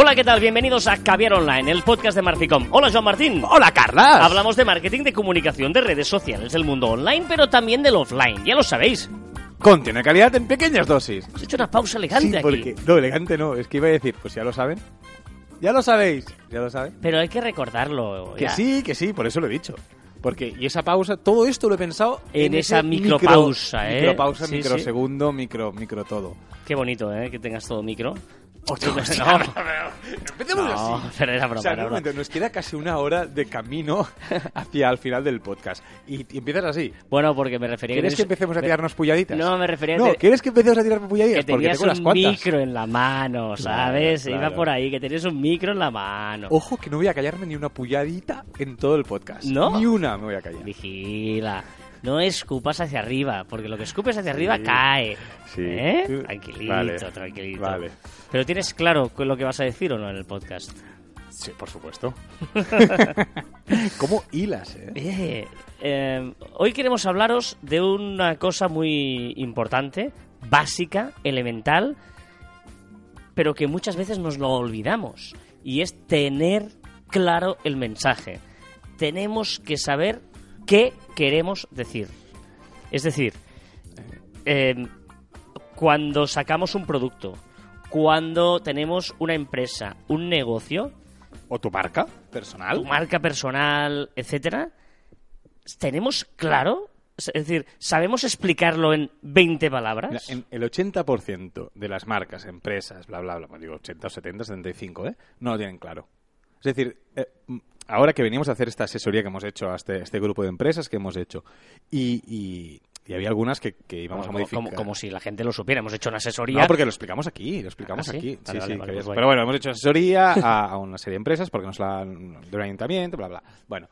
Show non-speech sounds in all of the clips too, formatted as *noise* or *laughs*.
Hola, ¿qué tal? Bienvenidos a Caviar Online, el podcast de Marficom. Hola, Joan Martín. Hola, Carlas. Hablamos de marketing, de comunicación, de redes sociales, del mundo online, pero también del offline. Ya lo sabéis. Contiene calidad en pequeñas dosis. Has hecho una pausa elegante Sí, aquí. porque... No, elegante no. Es que iba a decir, pues ya lo saben. Ya lo sabéis. Ya lo saben. Pero hay que recordarlo. Que ya. sí, que sí, por eso lo he dicho. Porque, y esa pausa, todo esto lo he pensado En ese esa micropausa, micro, ¿eh? Micropausa, Sí, microsegundo, micro, micro todo. Qué bonito, ¿eh? Que tengas todo micro. Hostia, no, Empecemos no, así. pero era broma, O sea, era en un broma. momento, nos queda casi una hora de camino *laughs* hacia el final del podcast. Y, y empiezas así. Bueno, porque me refería ¿Quieres que tenías- empecemos a tirarnos pulladitas? No, me refería a No, que- ¿quieres que empecemos a tirarnos pulladitas? Que Porque tengo un cuantas. micro en la mano, ¿sabes? Claro, Iba por ahí, que tenías un micro en la mano. Ojo que no voy a callarme ni una pulladita en todo el podcast. ¿No? Ni una me voy a callar. Vigila. No escupas hacia arriba, porque lo que escupes hacia arriba Sí. cae. Sí. ¿Eh? Tranquilito, Vale. tranquilito. Vale. Pero tienes claro lo que vas a decir o no en el podcast. Sí, por supuesto. *laughs* ¿Cómo hilas, eh? Eh, eh, hoy queremos hablaros de una cosa muy importante, básica, elemental, pero que muchas veces nos lo olvidamos. Y es tener claro el mensaje. Tenemos que saber qué queremos decir. Es decir, eh, cuando sacamos un producto, cuando tenemos una empresa, un negocio, ¿O tu marca personal? tu marca personal, etcétera, tenemos claro, es decir, sabemos explicarlo en 20 palabras. Mira, el 80% de las marcas, empresas, bla, bla, bla, bueno, digo 80 o 70, 75, ¿eh? No lo tienen claro. Es decir, eh, ahora que venimos a hacer esta asesoría que hemos hecho a este, este grupo de empresas que hemos hecho, y, y- y había algunas que, que íbamos a modificar. como- como si la gente lo supiera. Hemos hecho una asesoría. No, porque lo explicamos aquí, lo explicamos ¿Ah, sí? aquí. Vale, vale, sí, sí, vale, que pues es- bueno. Pero bueno, hemos hecho asesoría a, a una serie de empresas porque nos la han- de un ayuntamiento, bla, bla. Bueno,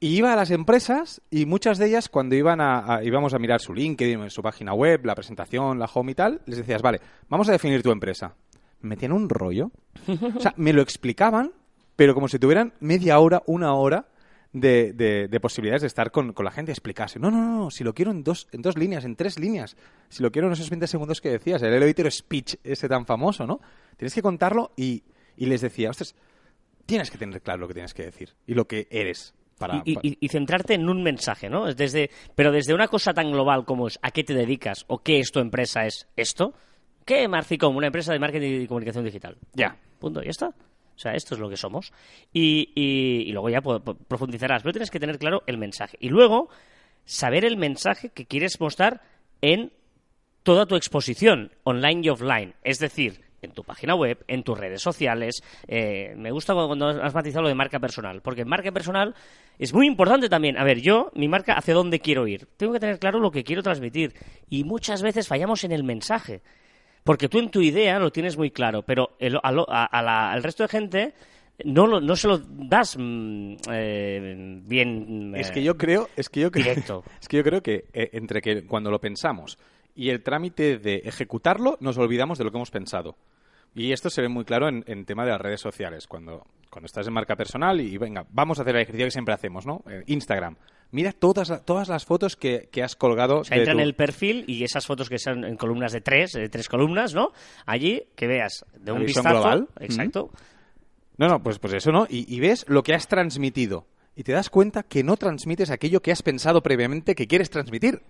y iba a las empresas y muchas de ellas cuando iban a, a- íbamos a mirar su LinkedIn, su página web, la presentación, la home y tal, les decías, vale, vamos a definir tu empresa. Me metían un rollo. O sea, me lo explicaban, pero como si tuvieran media hora, una hora de, de- de posibilidades de estar con, con la gente y explicarse. No, no, no, si lo quiero en dos, en dos líneas, en tres líneas. Si lo quiero en esos 20 segundos que decías, el elevator speech ese tan famoso, ¿no? Tienes que contarlo y, y les decía, ostras, tienes que tener claro lo que tienes que decir y lo que eres. Para, y, y- y centrarte en un mensaje, ¿no? Es Desde, pero desde una cosa tan global como es a qué te dedicas o qué es tu empresa es esto. ¿Qué Marficom? Una empresa de marketing y comunicación digital. Ya. Punto, ya está. O sea, esto es lo que somos. Y, y- luego ya profundizarás. Pero tienes que tener claro el mensaje. Y luego, saber el mensaje que quieres mostrar en toda tu exposición, online y offline. Es decir, en tu página web, en tus redes sociales. Eh, me gusta cuando has matizado lo de marca personal, porque marca personal es muy importante también. A ver, yo, mi marca, ¿hacia dónde quiero ir? Tengo que tener claro lo que quiero transmitir. Y muchas veces fallamos en el mensaje. Porque tú en tu idea lo tienes muy claro, pero el- a lo- a- a la- al resto de gente no, lo- no se lo das mm, eh, bien. Es eh, que yo creo, es que yo creo, directo. *laughs* es que yo creo que eh, entre que cuando lo pensamos y el trámite de ejecutarlo nos olvidamos de lo que hemos pensado. Y esto se ve muy claro en, en tema de las redes sociales. Cuando, cuando estás en marca personal y, venga, vamos a hacer el ejercicio que siempre hacemos, ¿no? Eh, Instagram. Mira todas, todas las fotos que, que has colgado. O sea, de entra tu- en el perfil y esas fotos que son en columnas de tres, de tres columnas, ¿no? Allí, que veas de un vistazo. global. Exacto. No, no, pues, pues eso, ¿no? Y, y ves lo que has transmitido. Y te das cuenta que no transmites aquello que has pensado previamente que quieres transmitir.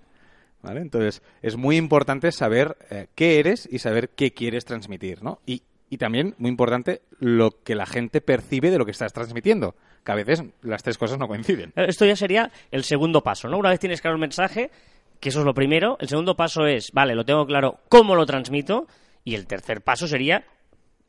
¿Vale? Entonces, es muy importante saber eh, qué eres y saber qué quieres transmitir, ¿no? Y, y también, muy importante, lo que la gente percibe de lo que estás transmitiendo. Que a veces las tres cosas no coinciden. Esto ya sería el segundo paso, ¿no? Una vez tienes claro el mensaje, que eso es lo primero, el segundo paso es, vale, lo tengo claro, ¿cómo lo transmito? Y el tercer paso sería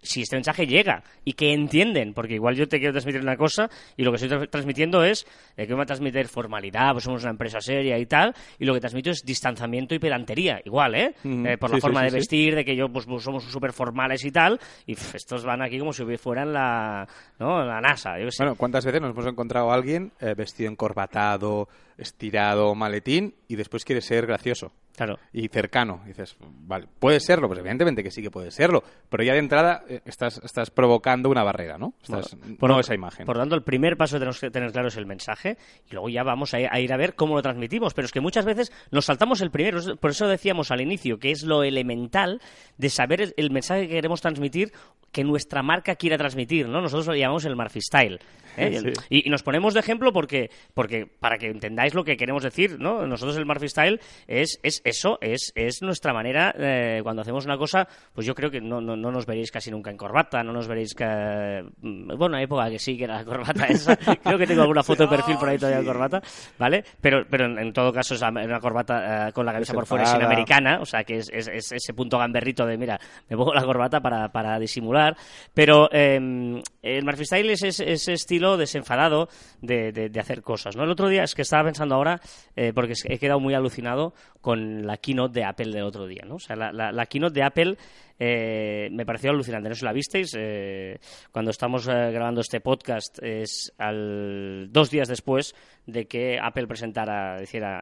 si este mensaje llega y que entienden, porque igual yo te quiero transmitir una cosa y lo que estoy tra- transmitiendo es eh, que me va a transmitir formalidad, pues somos una empresa seria y tal, y lo que transmito es distanciamiento y pedantería, igual, ¿eh? Eh, por Sí, la forma sí, de vestir, de que yo pues, pues, somos súper formales y tal, y estos van aquí como si fueran la, ¿no? la NASA, yo. Bueno, ¿cuántas veces nos hemos encontrado a alguien eh, vestido encorbatado, estirado, maletín, y después quiere ser gracioso? claro. y cercano. Y dices, vale, puede serlo, pues evidentemente que sí que puede serlo, pero ya de entrada eh, estás, estás provocando una barrera, ¿no? Estás, Bueno, por no lo- esa imagen. Por tanto, el primer paso que tenemos que tener claro es el mensaje y luego ya vamos a, a ir a ver cómo lo transmitimos. Pero es que muchas veces nos saltamos el primero. Por eso decíamos al inicio que es lo elemental de saber el mensaje que queremos transmitir, que nuestra marca quiera transmitir, ¿no? Nosotros lo llamamos el Murphy Style. ¿eh? Sí. Y, y nos ponemos de ejemplo porque, porque para que entendáis lo que queremos decir, ¿no? Nosotros el Murphy Style es, es eso, es, es nuestra manera, eh, cuando hacemos una cosa, pues yo creo que no, no, no nos veréis casi nunca en corbata, no nos veréis que... mm, Bueno, época que sí, que era la corbata *laughs* esa. creo que tengo alguna foto de perfil por ahí todavía de corbata, ¿vale? Pero, pero en, en todo caso es una corbata eh, con la camisa por fuera sin americana, o sea que es, es- es ese punto gamberrito de, mira, me pongo la corbata para, para disimular. Pero eh, el Murphy Style es ese, estilo desenfadado de, hacer cosas. ¿no? El otro día es que estaba pensando ahora, eh, porque he quedado muy alucinado con la keynote de Apple del otro día. ¿no? O sea, la, keynote de Apple eh, me pareció alucinante. No sé si la visteis. eh, cuando estamos grabando este podcast es al, dos días después de que Apple presentara, hiciera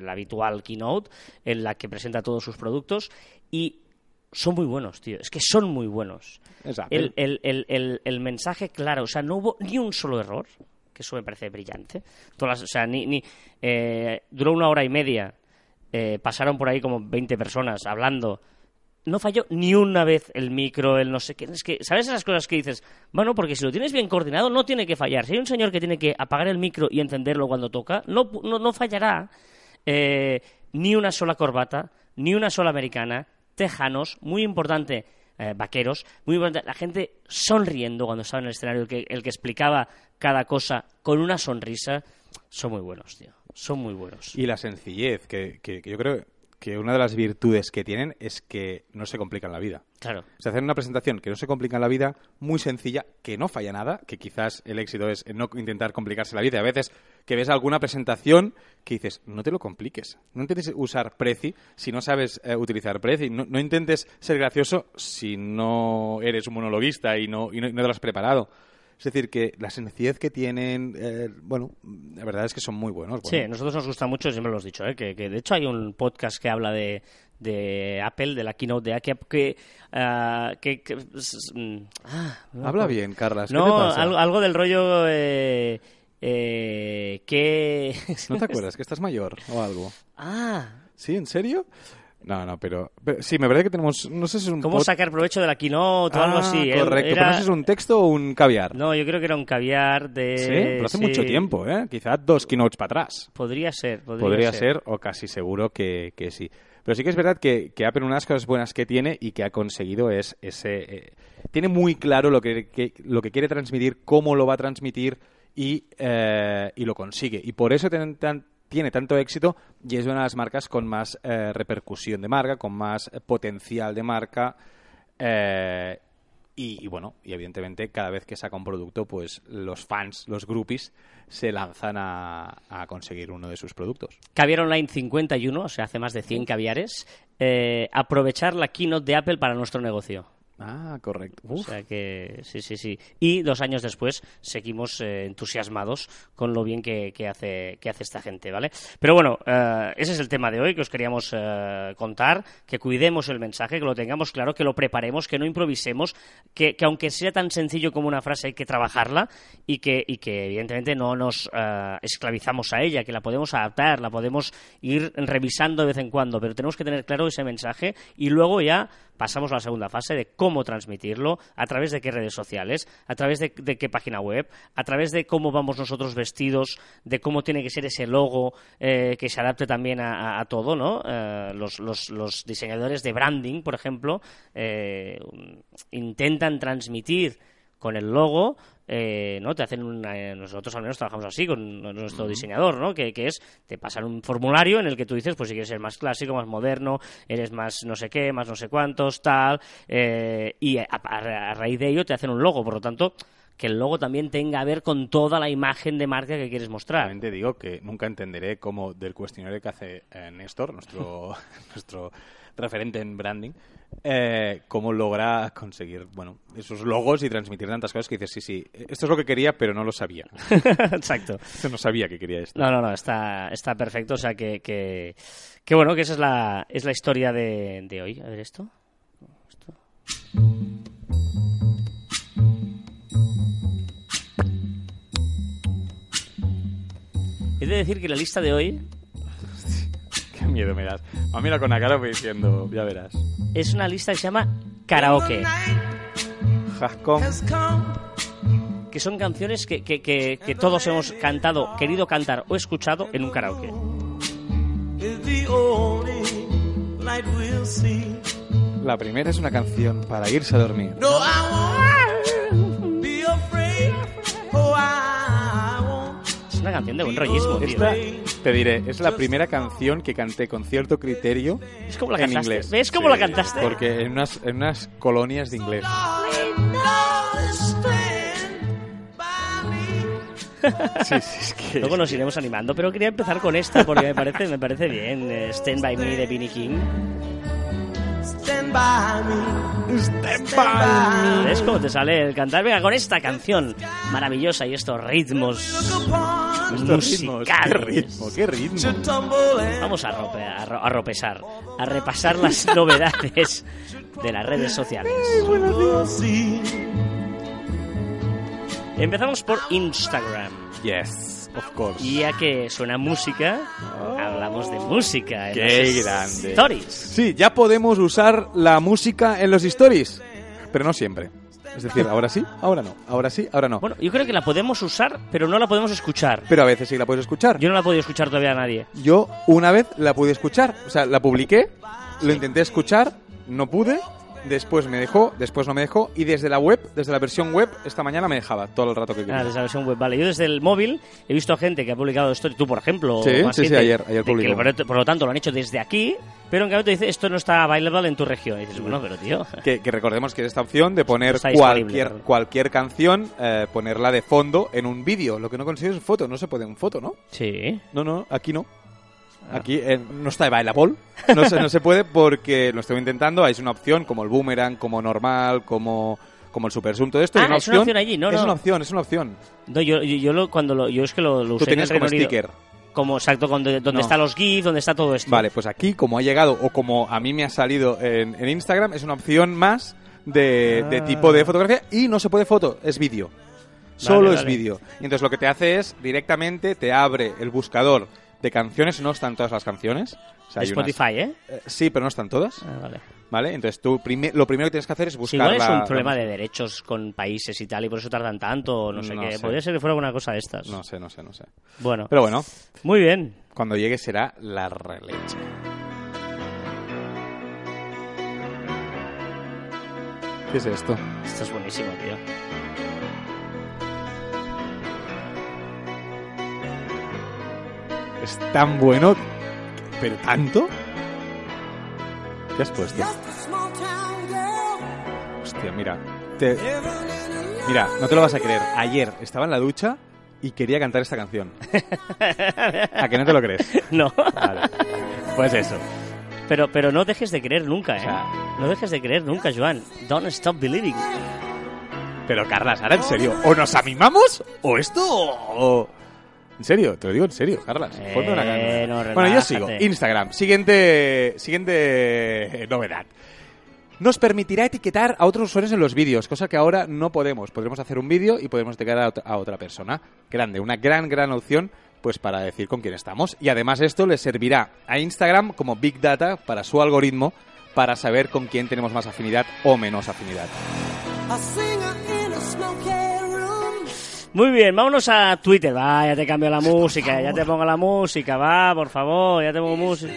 la habitual keynote en la que presenta todos sus productos y son muy buenos, tío. Es que son muy buenos. El, el- el- mensaje claro, o sea, no hubo ni un solo error, que eso me parece brillante. Todas las- o sea, ni, ni eh, duró una hora y media, eh, pasaron por ahí como 20 personas hablando. No falló ni una vez el micro, el no sé qué. Es que, ¿sabes esas cosas que dices? Bueno, porque si lo tienes bien coordinado, no tiene que fallar. Si hay un señor que tiene que apagar el micro y encenderlo cuando toca, no, no, no fallará. Eh, ni una sola corbata, ni una sola americana, tejanos, muy importante, eh, vaqueros, muy importante, la gente sonriendo cuando estaba en el escenario, el que, el que explicaba cada cosa con una sonrisa, son muy buenos, tío, son muy buenos. Y la sencillez, que, que- que yo creo que una de las virtudes que tienen es que no se complican la vida. Claro, Se hacen una presentación que no se complica la vida, muy sencilla, que no falla nada, que quizás el éxito es no intentar complicarse la vida. A veces que ves alguna presentación que dices, no te lo compliques, no intentes usar Prezi si no sabes eh, utilizar Prezi, no, no intentes ser gracioso si no eres un monologuista y no, y no, y no te lo has preparado. Es decir, que la sencillez que tienen, eh, bueno, la verdad es que son muy buenos. sí, a Bueno, nosotros nos gusta mucho, siempre lo hemos dicho, ¿eh? que, que de hecho hay un podcast que habla de, de Apple, de la keynote de Apple, que... ah, que, que- mm, ah, Habla bien, Carlas. ¿qué No, te pasa? algo, algo del rollo eh, eh, que... *laughs* ¿No te acuerdas que estás mayor o algo? ah, ¿Sí? ¿En serio? No, no, pero, pero sí, me parece que tenemos, no sé si es un ¿cómo sacar provecho de la keynote o algo Ah, así? ¿eh? Correcto, Era- pero no sé si es un texto o un caviar. No, yo creo que era un caviar de... sí, pero hace mucho tiempo, ¿eh? Quizá dos keynotes para atrás. Podría ser, podría, Podría ser, o casi seguro que, que sí. Pero sí que es verdad que, que Apple una de las cosas buenas que tiene y que ha conseguido es ese... eh, tiene muy claro lo que, que- lo que quiere transmitir, cómo lo va a transmitir y, eh, y lo consigue. Y por eso tan- tiene tanto éxito y es una de las marcas con más eh, repercusión de marca, con más eh, potencial de marca. eh, y, y bueno, y evidentemente cada vez que saca un producto, pues los fans, los groupies, se lanzan a, a conseguir uno de sus productos. Caviar Online 51, o sea, hace más de 100 caviares. eh, aprovechar la keynote de Apple para nuestro negocio. Ah, correcto. O sea que sí, sí, sí. Y dos años después seguimos eh, entusiasmados con lo bien que, que hace, que hace esta gente, ¿vale? Pero bueno, eh, ese es el tema de hoy que os queríamos eh, contar, que cuidemos el mensaje, que lo tengamos claro, que lo preparemos, que no improvisemos, que, que aunque sea tan sencillo como una frase hay que trabajarla y que, y que evidentemente no nos esclavizamos a ella, que la podemos adaptar, la podemos ir revisando de vez en cuando, pero tenemos que tener claro ese mensaje y luego ya pasamos a la segunda fase de cómo transmitirlo, a través de qué redes sociales, a través de, qué página web, a través de cómo vamos nosotros vestidos, de cómo tiene que ser ese logo eh, que se adapte también a todo, ¿no? Eh, los, los- los diseñadores de branding, por ejemplo, eh, intentan transmitir con el logo, eh, ¿no? Te hacen una, eh, nosotros al menos trabajamos así con nuestro diseñador, ¿no? Que, que es, te pasan un formulario en el que tú dices, pues si quieres ser más clásico, más moderno, eres más no sé qué, más no sé cuántos, tal, eh, y a, a- a raíz de ello te hacen un logo, por lo tanto, que el logo también tenga a ver con toda la imagen de marca que quieres mostrar. Realmente digo que nunca entenderé cómo del cuestionario que hace eh, Néstor, nuestro, *laughs* nuestro referente en branding, eh, cómo logra conseguir bueno esos logos y transmitir tantas cosas que dices, sí, sí, esto es lo que quería, pero no lo sabía. *laughs* Exacto. *laughs* No sabía que quería esto. No, no, no, está, está perfecto. O sea que, que, que bueno, que esa es la, es la historia de, de hoy. A ver esto. Esto. He de decir que la lista de hoy miedo me das. A mira con la cara diciendo, ya verás. es una lista que se llama karaoke. has come. has come. que son canciones que, que, que, que todos hemos cantado, querido cantar o escuchado en un karaoke. La primera es una canción para irse a dormir. No, una canción de buen rollismo, tío. Esta, te diré, es la primera canción que canté con cierto criterio Es como la en cantaste. inglés. ¿Ves cómo Sí, la cantaste? Porque en unas, en unas colonias de inglés. Sí, sí, es que... Luego nos iremos animando, pero quería empezar con esta porque me parece, me parece bien. eh, Stand by Me de Vinnie King. Stand by me. Stand by ¿Ves cómo te sale el cantar? Venga, con esta canción maravillosa y estos ritmos Estos ritmos, qué ritmo, qué ritmo. Vamos a, rope- a, ro- a ropesar, a repasar las *laughs* novedades de las redes sociales. Empezamos por Instagram. Yes, of course. Y ya que suena música, hablamos de música. en Qué las grande. Stories. Sí, ya podemos usar la música en los stories, pero no siempre. Es decir, ahora sí, ahora no. Ahora sí, ahora no. Bueno, yo creo que la podemos usar, pero no la podemos escuchar. Pero a veces sí la puedes escuchar. Yo no la he podido escuchar todavía a nadie. Yo una vez la pude escuchar, o sea, la publiqué, lo intenté escuchar, no pude, después me dejó, después no me dejó, y desde la web, desde la versión web, esta mañana me dejaba todo el rato que quería. Ah, desde la versión web, vale. Yo desde el móvil he visto gente que ha publicado esto, tú por ejemplo, Sí, sí, sí, ayer- ayer que publicó. por, lo tanto lo han hecho desde aquí, pero en cambio te dice esto no está available en tu región. Y dices, bueno, pero tío, Que, que recordemos que es esta opción de poner cualquier, cualquier canción, eh, ponerla de fondo en un vídeo. Lo que no consigues es foto, no se puede en foto, ¿no? sí. No, no, aquí no. Ah. Aquí eh, no está available. No se, no se puede porque lo estoy intentando. Hay una opción como el boomerang, como normal, como, como el super zoom, todo esto. Ah, una es una opción allí, no, Es no. una opción, es una opción. No, yo, yo, yo lo, cuando lo, yo es que lo, lo Tú usé en el tienes como Reino Unido. sticker. Como exacto, donde, donde No. están los GIFs, donde está todo esto. Vale, pues aquí, como ha llegado o como a mí me ha salido en, en Instagram, es una opción más de, de Ah. tipo de fotografía y no se puede foto, es vídeo. Solo Vale, es vale. vídeo. Y entonces lo que te hace es directamente te abre el buscador de canciones, no están todas las canciones. O sea, hay unas- Spotify, ¿eh? eh, sí, pero no están todas. Ah, vale. ¿Vale? Entonces tú lo primero que tienes que hacer es buscar igual es un problema de derechos con países y tal, y por eso tardan tanto, o no sé No qué. sé. Podría ser que fuera alguna cosa de estas. No sé, no sé, no sé. Bueno, Pero bueno, muy bien. cuando llegue será la releche. ¿Qué es esto? Esto es buenísimo, tío. Es tan bueno, pero tanto. ¿Qué has puesto? Hostia, mira. te- Mira, no te lo vas a creer. Ayer estaba en la ducha y quería cantar esta canción. ¿A que no te lo crees? *laughs* No. Vale. Pues eso. Pero, pero no dejes de creer nunca, ¿eh? O sea- No dejes de creer nunca, Joan. Don't stop believing. Pero Carlas, ahora en serio, o nos animamos o esto o... En serio, te lo digo en serio, Carlas. Eh, ponme una gana. no, bueno, yo sigo. Instagram, siguiente, siguiente novedad. Nos permitirá etiquetar a otros usuarios en los vídeos, cosa que ahora no podemos. Podremos hacer un vídeo y podemos etiquetar a otra, a otra persona. Grande, una gran, gran opción pues para decir con quién estamos. Y además esto le servirá a Instagram como Big Data para su algoritmo para saber con quién tenemos más afinidad o menos afinidad. Muy bien, vámonos a Twitter. Va, ya te cambio la música, ya te pongo la música, va, por favor, ya te pongo música.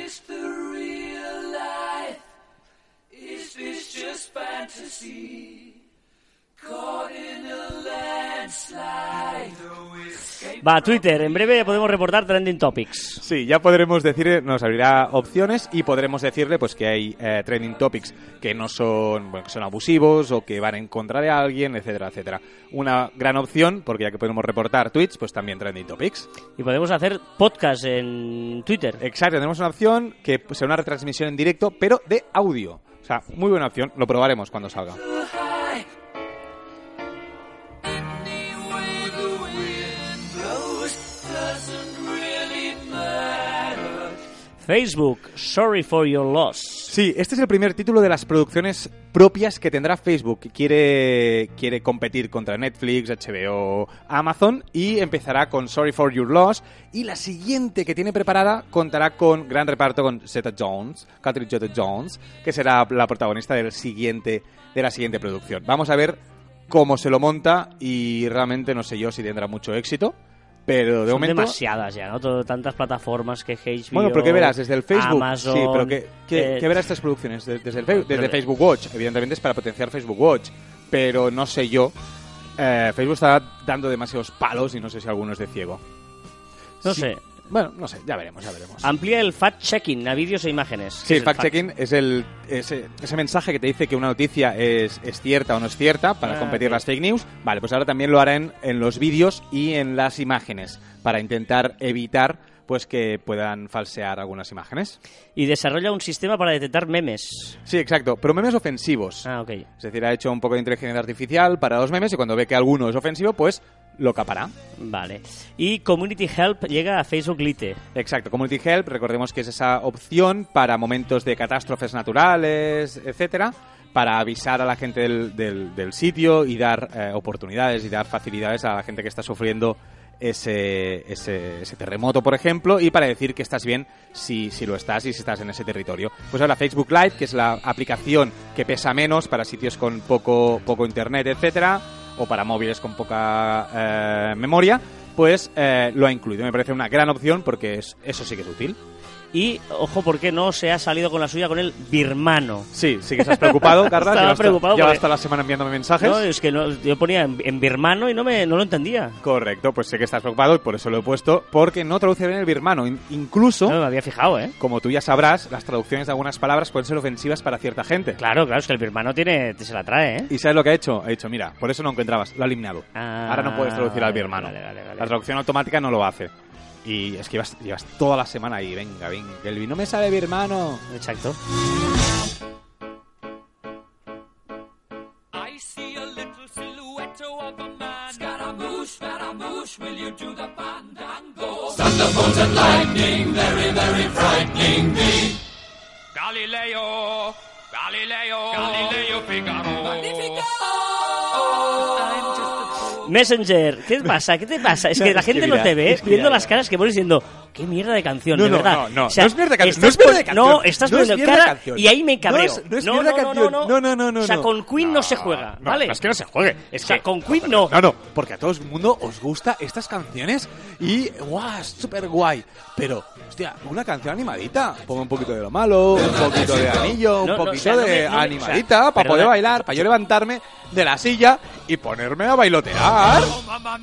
Va, Twitter, en breve podemos reportar Trending Topics. Sí, ya podremos decir, nos abrirá opciones y podremos decirle pues que hay eh, trending topics que no son, bueno, que son abusivos o que van en contra de alguien, etcétera, etcétera. Una gran opción, porque ya que podemos reportar tweets, pues también trending topics. Y podemos hacer podcast en Twitter. Exacto, tenemos una opción que será una retransmisión en directo, pero de audio. O sea, muy buena opción, lo probaremos cuando salga. Facebook, Sorry for Your Loss. Sí, este es el primer título de las producciones propias que tendrá Facebook. Quiere, quiere competir contra Netflix, HBO, Amazon y empezará con Sorry for Your Loss. Y la siguiente que tiene preparada contará con gran reparto con Zeta Jones, Catherine Zeta Jones, que será la protagonista del siguiente, de la siguiente producción. Vamos a ver cómo se lo monta y realmente no sé yo si tendrá mucho éxito. Pero de Son momento. demasiadas ya, ¿no? Todo- tantas plataformas que HBO, Bueno, pero ¿qué verás? Desde el Facebook. Amazon, sí, pero ¿qué, qué, eh, qué verás estas producciones? De- Desde, el desde Facebook Watch. Evidentemente es para potenciar Facebook Watch. Pero no sé yo. eh, Facebook está dando demasiados palos y no sé si alguno es de ciego. No Sí. sé. Bueno, no sé, ya veremos, ya veremos. Amplía el fact-checking a vídeos e imágenes. Sí, ¿Qué el es fact-checking es el, ese, ese mensaje que te dice que una noticia es, es cierta o no es cierta para Ah, competir las fake news. Vale, pues ahora también lo harán en los vídeos y en las imágenes para intentar evitar pues que puedan falsear algunas imágenes. Y desarrolla un sistema para detectar memes. Sí, exacto, pero memes ofensivos. Ah, ok. Es decir, ha hecho un poco de inteligencia artificial para los memes y cuando ve que alguno es ofensivo, pues lo capará. Vale. Y Community Help llega a Facebook Lite. Exacto, Community Help, recordemos que es esa opción para momentos de catástrofes naturales, etcétera, para avisar a la gente del, del- del sitio y dar eh, oportunidades y dar facilidades a la gente que está sufriendo ese, ese, ese terremoto, por ejemplo, y para decir que estás bien si, lo estás y si estás en ese territorio. Pues ahora Facebook Live, que es la aplicación que pesa menos para sitios con poco, poco internet, etcétera, o para móviles con poca eh, memoria, pues eh, lo ha incluido. Me parece una gran opción porque es, eso sí que es útil. Y, ojo, ¿por qué no se ha salido con la suya con el birmano? Sí, sí que estás preocupado, *laughs* Carla. Estaba Llevas preocupado Llevas porque- toda la semana enviándome mensajes. No, es que no, yo ponía en, en birmano y no, me, no lo entendía. Correcto, pues sé que estás preocupado y por eso lo he puesto, porque no traduce bien el birmano. In- incluso, No me había fijado, ¿eh? como tú ya sabrás, las traducciones de algunas palabras pueden ser ofensivas para cierta gente. Claro, claro, es que el birmano tiene, se la trae, ¿eh? ¿Y sabes lo que ha hecho? Ha dicho, mira, por eso no encontrabas, lo ha eliminado. Ah, Ahora no puedes traducir al birmano. vale, vale, vale. La traducción automática no lo hace. Y es que llevas, llevas toda la semana ahí, venga, venga, que el no me sale birmano. Exacto. I see a little silhouette of a man. Scaramouche, Scaramouche, will you do the fandango? Thunderbolt and lightning, very, very frightening me. Galileo, Galileo, Galileo Figaro. Magnifico! Messenger, ¿qué te *laughs* pasa? ¿Qué te pasa? Es que la Es que gente no te ve es que viendo las caras que pones diciendo, qué mierda de canción, de verdad. no, no, no es mierda de canción, no es mierda de canción, No, estás es poniendo cara y ahí me cabreo. No es- es mierda de canción. No, no, no, no, O sea, con Queen no, se juega, ¿vale? no es que no se juegue. O sea, con Queen no. No, no, porque a todo el mundo os gusta estas canciones y guau, es súper guay. Pero, hostia, una canción animadita. Pongo un poquito de lo malo, un poquito de anillo, un No, no, o poquito sea, de no me- o sea, animadita para perdona. poder bailar, para yo levantarme de la silla y ponerme a bailotear. Oh.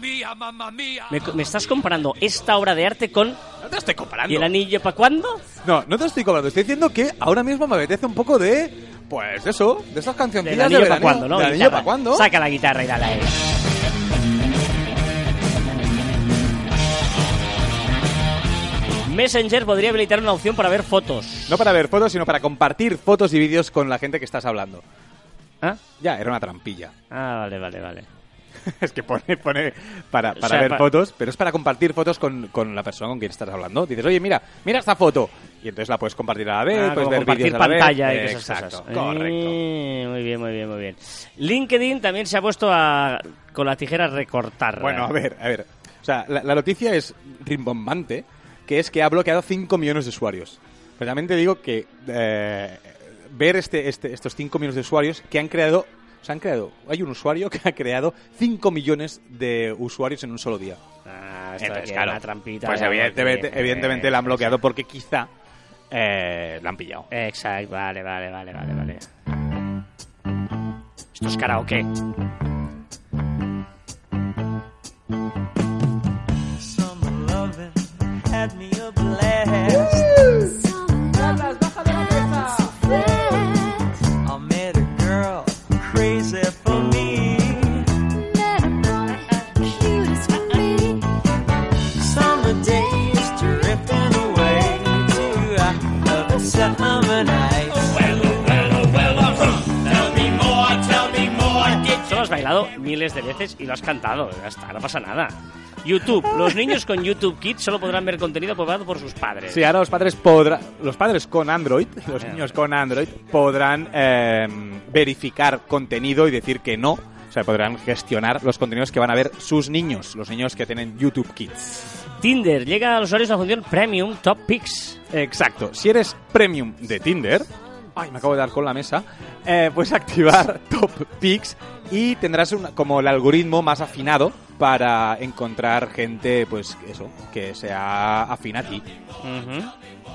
Me, me estás comparando esta obra de arte con No te estoy comparando. ¿Y el anillo para cuándo? No, no te estoy comparando. Estoy diciendo que ahora mismo me apetece un poco de, pues eso, de esas ¿Del cancioncillas de anillo para veraneo. cuándo, no? ¿Del anillo para cuándo? Saca la guitarra y dale ahí. Messenger podría habilitar una opción para ver fotos. No para ver fotos, sino para compartir fotos y vídeos con la gente que estás hablando. ¿Ah? Ya, era una trampilla. Ah, vale, vale, vale. *laughs* es que pone, pone para, para sea, ver pa- fotos, pero es para compartir fotos con, con la persona con quien estás hablando. Dices, oye, mira, mira esta foto. Y entonces la puedes compartir a la vez, Ah, puedes como ver compartir vídeos a la vez. pantalla y que esas Exacto, cosas. correcto. Eh, muy bien, muy bien, muy bien. LinkedIn también se ha puesto a, con la tijera a recortar. Bueno, a ver, a ver. O sea, la, la noticia es rimbombante, que es que ha bloqueado 5 millones de usuarios. Realmente digo que eh, ver este, este, estos 5 millones de usuarios que han creado, o sea, han creado, hay un usuario que ha creado 5 millones de usuarios en un solo día. Ah, esto Entonces, aquí claro, una trampita. pues de evidentemente, que- evidentemente la han bloqueado porque quizá eh, la han pillado. Exacto, vale, vale, vale, vale, vale. Esto es karaoke. Miles de veces y lo has cantado. Ya está, no pasa nada. YouTube. Los niños con YouTube Kids solo podrán ver contenido aprobado por sus padres. Sí, ahora los padres podrán, los padres con Android, *laughs* los niños con Android podrán eh, verificar contenido y decir que no. O sea, podrán gestionar los contenidos que van a ver sus niños, los niños que tienen YouTube Kids. Tinder llega a los usuarios una función Premium Top Picks. Exacto. Si eres premium de Tinder, Ay, me acabo de dar con la mesa. Eh, puedes activar *laughs* Top Picks y tendrás una- como el algoritmo más afinado para encontrar gente, pues eso, que sea afín a ti.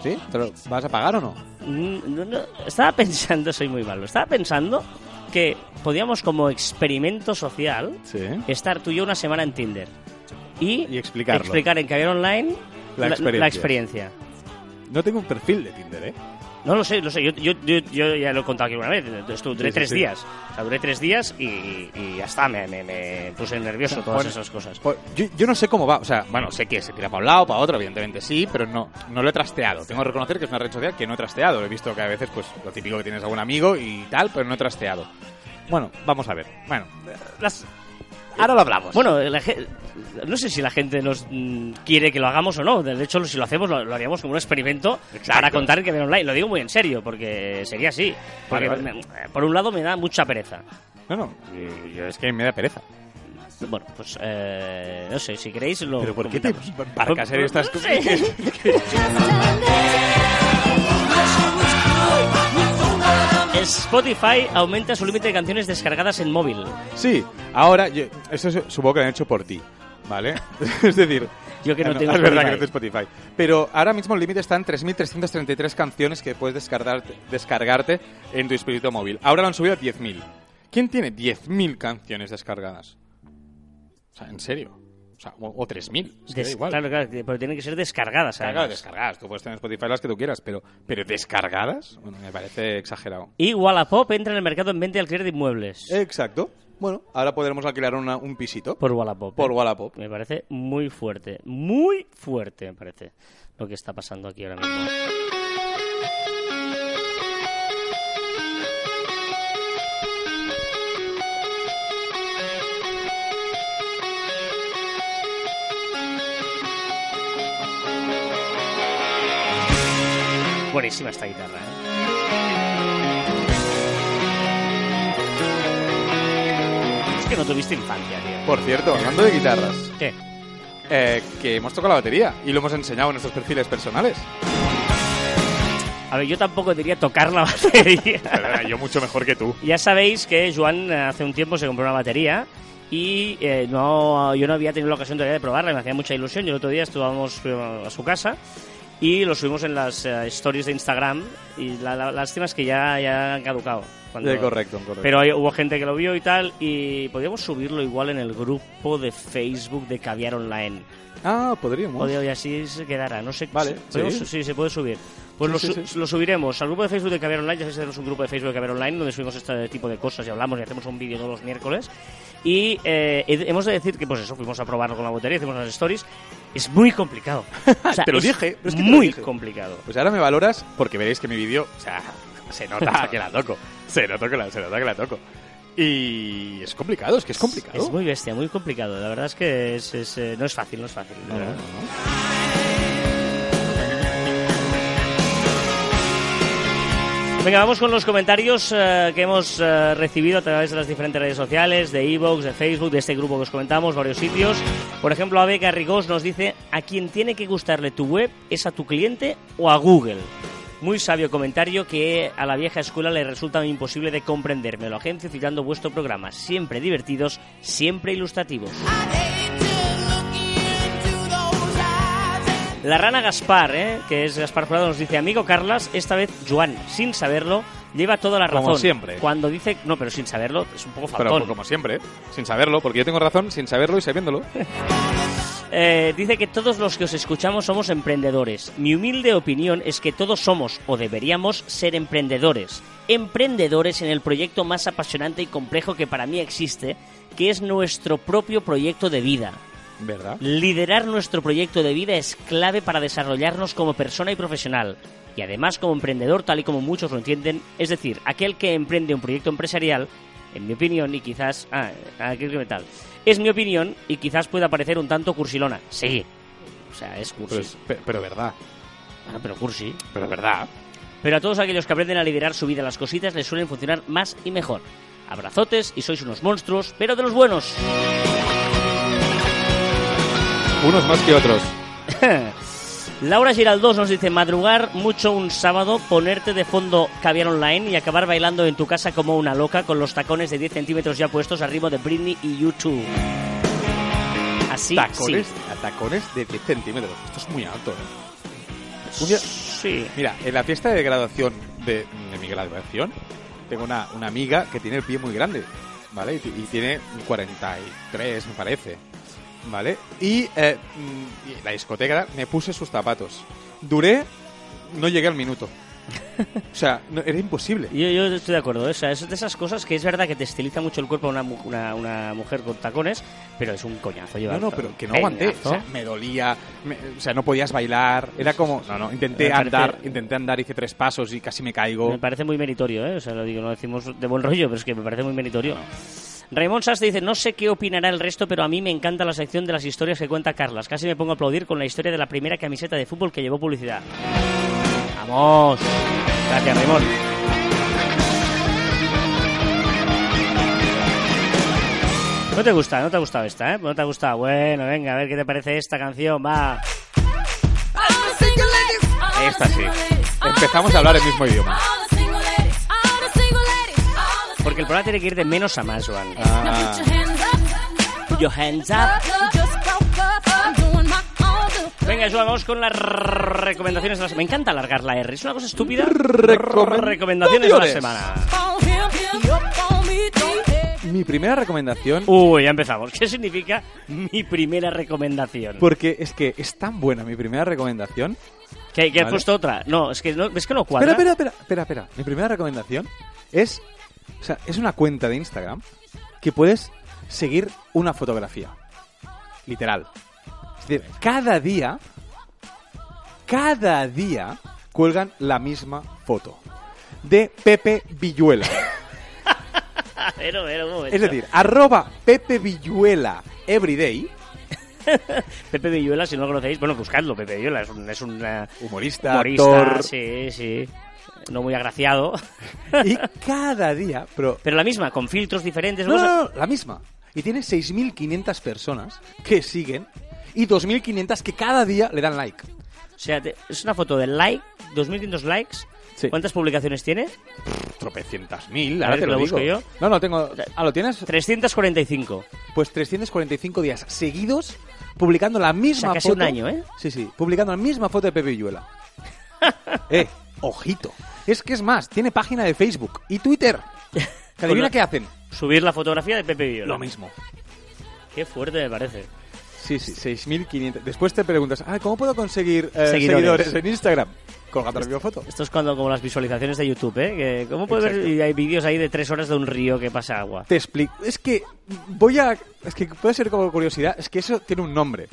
¿Sí? ¿Te lo vas a pagar o no? Mm, no, no, estaba pensando, soy muy malo, estaba pensando que podíamos como experimento social Sí. estar tú y yo una semana en Tinder y, Y explicarlo. explicar en Caviar Online La experiencia. la experiencia. No tengo un perfil de Tinder, ¿eh? No lo sé, lo sé. Yo, yo, yo, yo ya lo he contado aquí una vez. Duré Sí, tres sí. días. O sea, duré tres días y, y ya está. Me, me, me puse nervioso, todas Bueno, esas cosas. Pues, yo, yo no sé cómo va, o sea, bueno, sé que se tira para un lado, para otro, evidentemente sí, pero no, no lo he trasteado. Tengo que reconocer que es una red social que no he trasteado. He visto que a veces, pues, lo típico que tienes algún amigo y tal, pero no he trasteado. Bueno, vamos a ver. Bueno, las... ahora lo hablamos. Bueno, la ge- no sé si la gente nos mm, quiere que lo hagamos o no. De hecho, si lo hacemos, lo, lo haríamos como un experimento Exacto. para contar que ven online. Lo digo muy en serio, porque sería así. Porque, Vale, vale. me- por un lado, me da mucha pereza. no, no, y- yo es que me da pereza. Bueno, pues eh, no sé, si queréis lo. ¿Pero por qué te comentamos. embarcas en estas cosas? *laughs* Spotify aumenta su límite de canciones descargadas en móvil. Sí, ahora, yo, eso su- supongo que lo han hecho por ti, ¿vale? *laughs* es decir... Yo que no tengo Es verdad Spotify. que no tengo Spotify. Pero ahora mismo el límite está en 3.333 canciones que puedes descargarte, descargarte en tu dispositivo móvil. Ahora lo han subido a 10.000. ¿Quién tiene 10.000 canciones descargadas? O sea, en serio. O sea, o, o 3.000. Es que da Des- igual. Claro, claro, pero tienen que ser descargadas. Claro, además. descargadas. Tú puedes tener Spotify las que tú quieras, pero, pero descargadas, bueno, me parece exagerado. Y Wallapop entra en el mercado en venta y alquiler de inmuebles. Exacto. Bueno, ahora podremos alquilar una- un pisito Por Wallapop. por ¿eh? Wallapop. Me parece muy fuerte. Muy fuerte, me parece. Lo que está pasando aquí ahora mismo. Buenísima esta guitarra, ¿eh? Es que no tuviste infancia, tío. Por cierto, hablando de guitarras, ¿Qué? eh, que hemos tocado la batería y lo hemos enseñado en nuestros perfiles personales. A ver, yo tampoco diría tocar la *laughs* batería. yo mucho mejor que tú. ya sabéis que Joan eh, hace un tiempo se compró una batería y eh, no, yo no había tenido la ocasión todavía de probarla, me hacía mucha ilusión. Y el otro día estuvimos a su casa y lo subimos en las eh, stories de Instagram y la, la- lástima es que ya, ya han caducado. Cuando- Eh, correcto, correcto. Pero hay- hubo gente que lo vio y tal y podríamos subirlo igual en el grupo de Facebook de Caviar Online. Ah, podríamos. Podría- y así se quedará, no sé. Vale, sí. sí, se puede subir. Pues Sí, lo, sí, su- sí. lo subiremos al grupo de Facebook de Caviar Online. Ya sabéis que tenemos un grupo de Facebook de Caviar Online donde subimos este tipo de cosas y hablamos y hacemos un vídeo todos los miércoles. Y eh, he- hemos de decir que, pues eso, fuimos a probarlo con la batería, hicimos las stories. Es muy complicado. *laughs* O sea, Te lo es dije, es que te lo muy dije. complicado. Pues ahora me valoras porque veréis que mi vídeo, o sea, se nota *laughs* que la toco. Se nota que la, se nota que la toco. Y es complicado, es que es complicado. Es muy bestia, muy complicado. La verdad es que es, es, eh, no es fácil, no es fácil. No, no, no. Venga, vamos con los comentarios eh, que hemos eh, recibido a través de las diferentes redes sociales, de Evox, de Facebook, de este grupo que os comentamos, varios sitios. Por ejemplo, Abe Garrigós nos dice, a quien tiene que gustarle tu web es a tu cliente o a Google. Muy sabio comentario que a la vieja escuela le resulta imposible de comprender. Me lo agencio citando vuestro programa. Siempre divertidos, siempre ilustrativos. La rana Gaspar, ¿eh? que es Gaspar Jurado, nos dice, amigo Carlas, esta vez Joan, sin saberlo, lleva toda la razón. Como siempre. Cuando dice, no, pero sin saberlo, es un poco Pero faltón. como siempre, sin saberlo, porque yo tengo razón sin saberlo y sabiéndolo. *laughs* Eh, dice que todos los que os escuchamos somos emprendedores. Mi humilde opinión es que todos somos o deberíamos ser emprendedores. Emprendedores en el proyecto más apasionante y complejo que para mí existe, que es nuestro propio proyecto de vida. ¿Verdad? Liderar nuestro proyecto de vida es clave para desarrollarnos como persona y profesional. Y además como emprendedor, tal y como muchos lo entienden, es decir, aquel que emprende un proyecto empresarial, en mi opinión, y quizás... Ah, aquel que tal. Es mi opinión y quizás pueda parecer un tanto cursilona. Sí. O sea, es cursi. Pero, es- pe- pero verdad. Ah, pero cursi. Pero verdad. Pero a todos aquellos que aprenden a liderar su vida, las cositas les suelen funcionar más y mejor. Abrazotes y sois unos monstruos, pero de los buenos. Unos más que otros. *laughs* Laura Giraldós nos dice madrugar mucho un sábado, ponerte de fondo caviar online y acabar bailando en tu casa como una loca con los tacones de 10 centímetros ya puestos arriba de Britney y YouTube. Así, tacones, sí. tacones de 10 centímetros. Esto es muy alto, ¿eh? Día- Sí. Mira, en la fiesta de graduación de, de mi graduación, tengo una, una amiga que tiene el pie muy grande, ¿vale? Y, y tiene 43, me parece, ¿vale? Y, eh, mm, y la discoteca me puse sus zapatos. Duré, no llegué al minuto. *laughs* O sea, no- era imposible. Yo, yo estoy de acuerdo, o sea, es de esas cosas que es verdad que te estiliza mucho el cuerpo una, una, una mujer con tacones, pero es un coñazo No, llevar no, pero que no aguanté. O sea, me dolía, me- o sea, no podías bailar. Era como, no, no, intenté parece- andar, intenté andar, hice tres pasos y casi me caigo. Me parece muy meritorio, ¿eh? O sea, lo digo, no decimos de buen rollo, pero es que me parece muy meritorio. Raymond Sass dice, no sé qué opinará el resto, pero a mí me encanta la sección de las historias que cuenta Carlas. Casi me pongo a aplaudir con la historia de la primera camiseta de fútbol que llevó publicidad. ¡Vamos! Gracias, Raymond. ¿No te gusta? ¿No te ha gustado esta, eh? ¿No te ha gustado? Bueno, venga, a ver qué te parece esta canción, va. Esta sí. Empezamos a hablar el mismo idioma. Porque el programa tiene que ir de menos a más, Joan. Ah, your hands up. Venga, Joan, vamos con las recomendaciones de la semana. Me encanta alargar la R, es una cosa estúpida. Recomendaciones. recomendaciones de la semana. mi primera recomendación, Uy, ya empezamos. ¿Qué significa mi primera recomendación? porque es que es tan buena mi primera recomendación. ¿Que, que puesto otra? No, es que no, es que no cuadra. Espera, espera, espera, espera, espera. Mi primera recomendación es, o sea, es una cuenta de Instagram que puedes seguir una fotografía. Literal. Es decir, cada día, cada día cuelgan la misma foto de Pepe Villuela. *laughs* A ver, un. Es decir, arroba Pepe Villuela everyday, *laughs* Pepe Villuela, si no lo conocéis, bueno, buscadlo. Pepe Villuela es un, es humorista, humorista, actor, sí, sí. No muy agraciado. y cada día, pero Pero la misma, con filtros diferentes. No, no, no, la misma. Y tiene 6.500 personas que siguen y 2.500 que cada día le dan like. O sea, te- es una foto del like, 2.500 likes. Sí. ¿Cuántas publicaciones tiene? Tropecientas mil, ahora ver, te que lo lo busco digo. yo. No, no, tengo... Ah, ¿lo tienes? 345. Pues 345 días seguidos publicando la misma O sea, casi foto. un año, ¿eh? Sí, sí, publicando la misma foto de Pepe Villuela. *laughs* eh, ojito. Es que es más, tiene página de Facebook y Twitter. *laughs* Que adivina qué hacen. Subir la fotografía de Pepe Villola. Lo mismo. Qué fuerte me parece. Sí, sí, 6.500. Después te preguntas, ah, ¿cómo puedo conseguir eh, Seguidores. seguidores. en Instagram? Colgando la foto. Esto es cuando como las visualizaciones de YouTube, ¿eh? Que, ¿Cómo puedes ver? Y hay vídeos ahí de tres horas de un río que pasa agua. Te explico. Es que voy a. Es que puede ser como curiosidad. Es que eso tiene un nombre.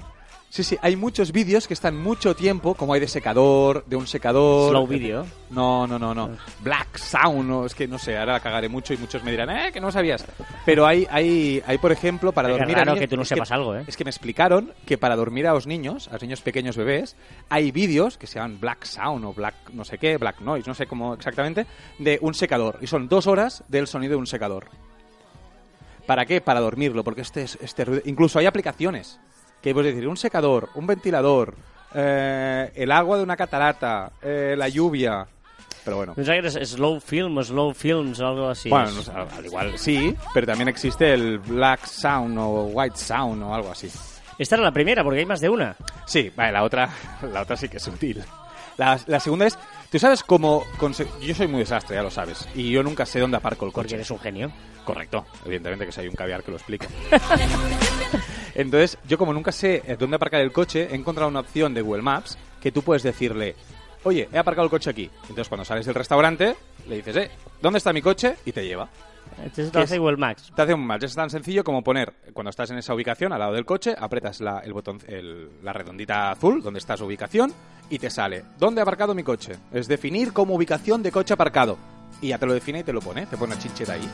Sí, sí, hay muchos vídeos que están mucho tiempo, como hay de secador, de un secador. Slow video. No, no, no, no. Black Sound, no, es que no sé, ahora la cagaré mucho y muchos me dirán, eh, que no sabías. Pero hay, hay, hay por ejemplo, para Es dormir raro a niños- que tú no sepas algo, ¿eh? Es que me explicaron que para dormir a los niños, a los niños pequeños bebés, hay vídeos que se llaman Black Sound o Black no sé qué, Black Noise, no sé cómo exactamente, de un secador. Y son dos horas del sonido de un secador. ¿Para qué? Para dormirlo, porque este es este ruido. Incluso hay aplicaciones que puedes decir un secador, un ventilador, eh, el agua de una catarata, eh, la lluvia. Pero bueno. Pensaba que era slow film slow films o algo así. Bueno, no sé, al al igual sí, pero también existe el Black Sound o White Sound o algo así. Esta era la primera, porque hay más de una. Sí, vale, la otra, *laughs* la otra sí que es útil. La, la segunda es, ¿tú sabes cómo... Yo soy muy desastre, ya lo sabes, y yo nunca sé dónde aparco el Porque coche. eres un genio. Correcto, evidentemente que si hay un caviar que lo explique. *laughs* Entonces, yo como nunca sé eh, dónde aparcar el coche, he encontrado una opción de Google Maps que tú puedes decirle, oye, he aparcado el coche aquí. Entonces, cuando sales del restaurante, le dices, eh, ¿dónde está mi coche? Y te lleva. Entonces ¿Qué te hace? Google Max. Te hace un match. Es tan sencillo como poner, cuando estás en esa ubicación, al lado del coche, apretas la, el botón, el- la redondita azul, donde está su ubicación, y te sale, ¿dónde ha aparcado mi coche? Es definir como ubicación de coche aparcado. Y ya te lo define y te lo pone, te pone una chincheta ahí.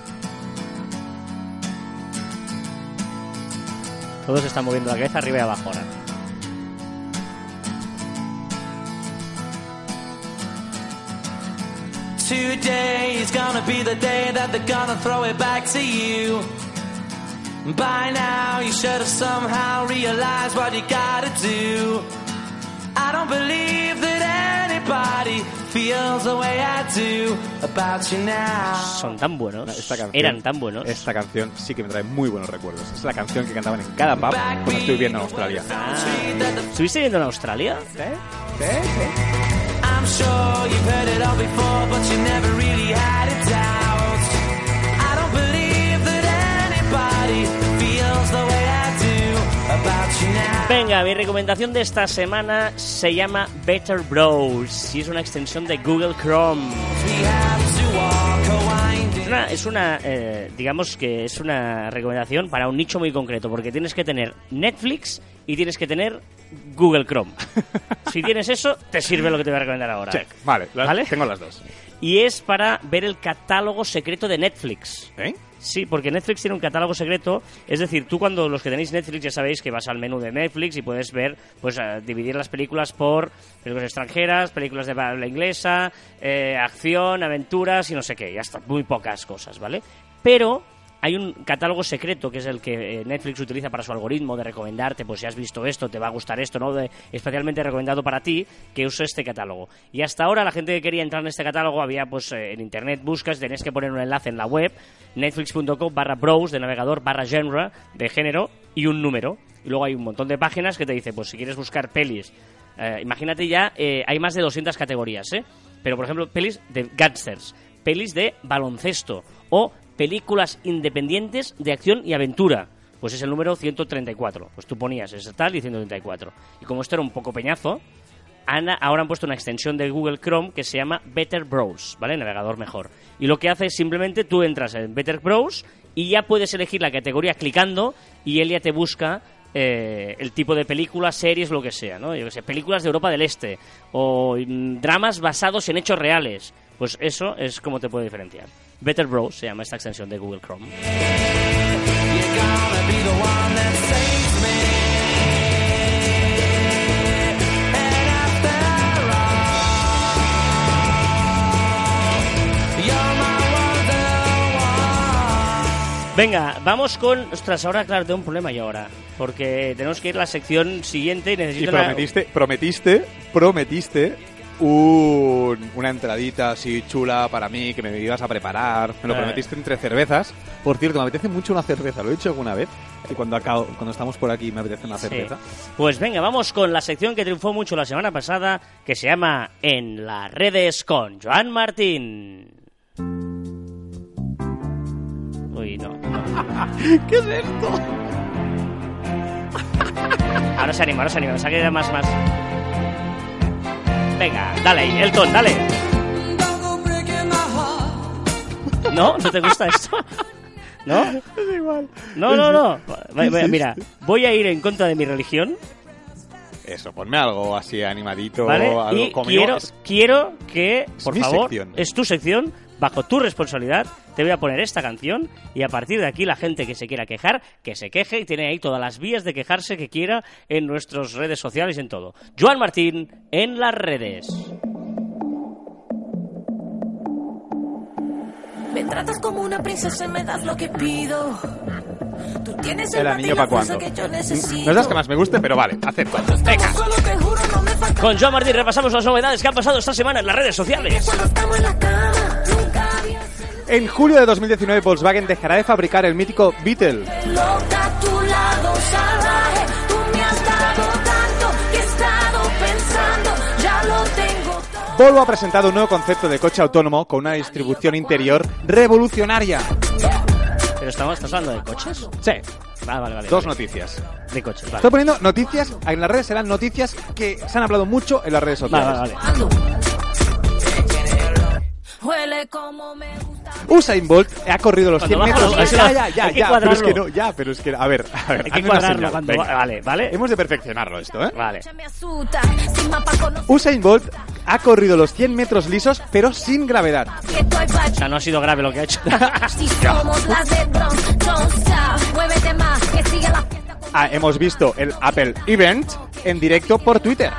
Todos están moviendo la cabeza arriba y abajo ahora. Today is gonna be the day that they're gonna throw it back to you. By now, you should have somehow realized what you gotta do. I don't believe that anybody feels the way I do about you now. Son tan buenos. Esta canción, Eran tan buenos. Esta canción sí que me trae muy buenos recuerdos. Es la canción que cantaban en cada pub cuando estuve viviendo en Australia. Ah. ¿Estuviste viviendo en Australia? I'm sure you've heard it all before, but you never really had a doubt. I don't believe that anybody feels the way I do about you now. Venga, mi recomendación de esta semana se llama Better Bros y es una extensión de Google Chrome. Una, es una, eh, digamos que es una recomendación para un nicho muy concreto, porque tienes que tener Netflix y tienes que tener Google Chrome. si tienes eso, te sirve lo que te voy a recomendar ahora. Check. Vale, las- ¿Vale? tengo las dos. Y es para ver el catálogo secreto de Netflix. ¿Eh? Sí, porque Netflix tiene un catálogo secreto. Es decir, tú cuando los que tenéis Netflix ya sabéis que vas al menú de Netflix y puedes ver, pues eh, dividir las películas por películas extranjeras, películas de habla inglesa, eh, acción, aventuras y no sé qué. Ya está, muy pocas cosas, ¿vale? Pero hay un catálogo secreto que es el que eh, Netflix utiliza para su algoritmo de recomendarte, pues si has visto esto, te va a gustar esto, ¿no? Especialmente recomendado para ti, que use este catálogo. Y hasta ahora la gente que quería entrar en este catálogo había, pues eh, en internet buscas, tenías que poner un enlace en la web, netflix.com barra browse de navegador barra genre de género y un número. Y luego hay un montón de páginas que te dice, pues si quieres buscar pelis, eh, imagínate ya, eh, hay más de 200 categorías, ¿eh? Pero por ejemplo, pelis de gangsters, pelis de baloncesto o películas independientes de acción y aventura. Pues es el número 134. Pues tú ponías ese tal y 134. Y como esto era un poco peñazo, han- ahora han puesto una extensión de Google Chrome que se llama Better Browse, ¿vale? Navegador mejor. Y lo que hace es simplemente tú entras en Better Browse y ya puedes elegir la categoría clicando y él ya te busca eh, el tipo de películas, series, lo que sea, ¿no? Yo que sé, películas de Europa del Este o mm, dramas basados en hechos reales. Pues eso es como te puede diferenciar. Better Browse se llama esta extensión de Google Chrome. Venga, vamos con... Ostras, ahora claro, tengo un problema yo ahora. Porque tenemos que ir a la sección siguiente y Y necesito... una- prometiste, prometiste, prometiste un- una entradita así chula para mí que me ibas a preparar. Me lo Eh. prometiste entre cervezas. Por cierto, me apetece mucho una cerveza. Lo he dicho alguna vez. Y cuando, acabo, cuando estamos por aquí me apetece una Sí. cerveza. Pues venga, vamos con la sección que triunfó mucho la semana pasada, que se llama En las redes con Joan Martín. Uy, no. *laughs* ¿Qué es esto? Ahora se anima, ahora se anima, me saque más, más. Venga, dale ahí, Elton, dale. ¿No? ¿No te gusta esto? ¿No? *laughs* Es igual. No, no, no. Mira, voy a ir en contra de mi religión, Eso, ponme algo así animadito. ¿vale? algo Y quiero, quiero que, por mi favor, sección. es tu sección, bajo tu responsabilidad, te voy a poner esta canción y a partir de aquí la gente que se quiera quejar, que se queje y tiene ahí todas las vías de quejarse que quiera en nuestras redes sociales y en todo. Joan Martín en las redes. Me tratas como una princesa y me das lo que pido. Tú tienes el Era mate y niño la pa' fuerza cuando. que yo necesito. No es las que más me guste, pero vale, acepto. Venga. Con Joan Martín repasamos las novedades que han pasado esta semana en las redes sociales. En julio de 2019, Volkswagen dejará de fabricar el mítico Beetle. Volvo ha presentado un nuevo concepto de coche autónomo con una distribución interior revolucionaria. Pero estamos, ¿estás hablando de coches? Sí, Ah, vale, vale. dos vale. noticias. De coches, vale. Estoy poniendo noticias, en las redes serán noticias que se han hablado mucho en las redes Vale, sociales. vale, vale. Huele como me gusta. Usain Bolt ha corrido los 100 Cuando metros. baja, Ya, ya, ya, ya, pero es que no, ya, pero es que, a ver, a ver, Hay que cuadrarlo cuando... Vale, vale. Hemos de perfeccionarlo esto, ¿eh? Vale. Usain Bolt ha corrido los 100 metros lisos, pero sin gravedad. O sea, no ha sido grave lo que ha hecho. *laughs* Ah, hemos visto el Apple Event en directo por Twitter.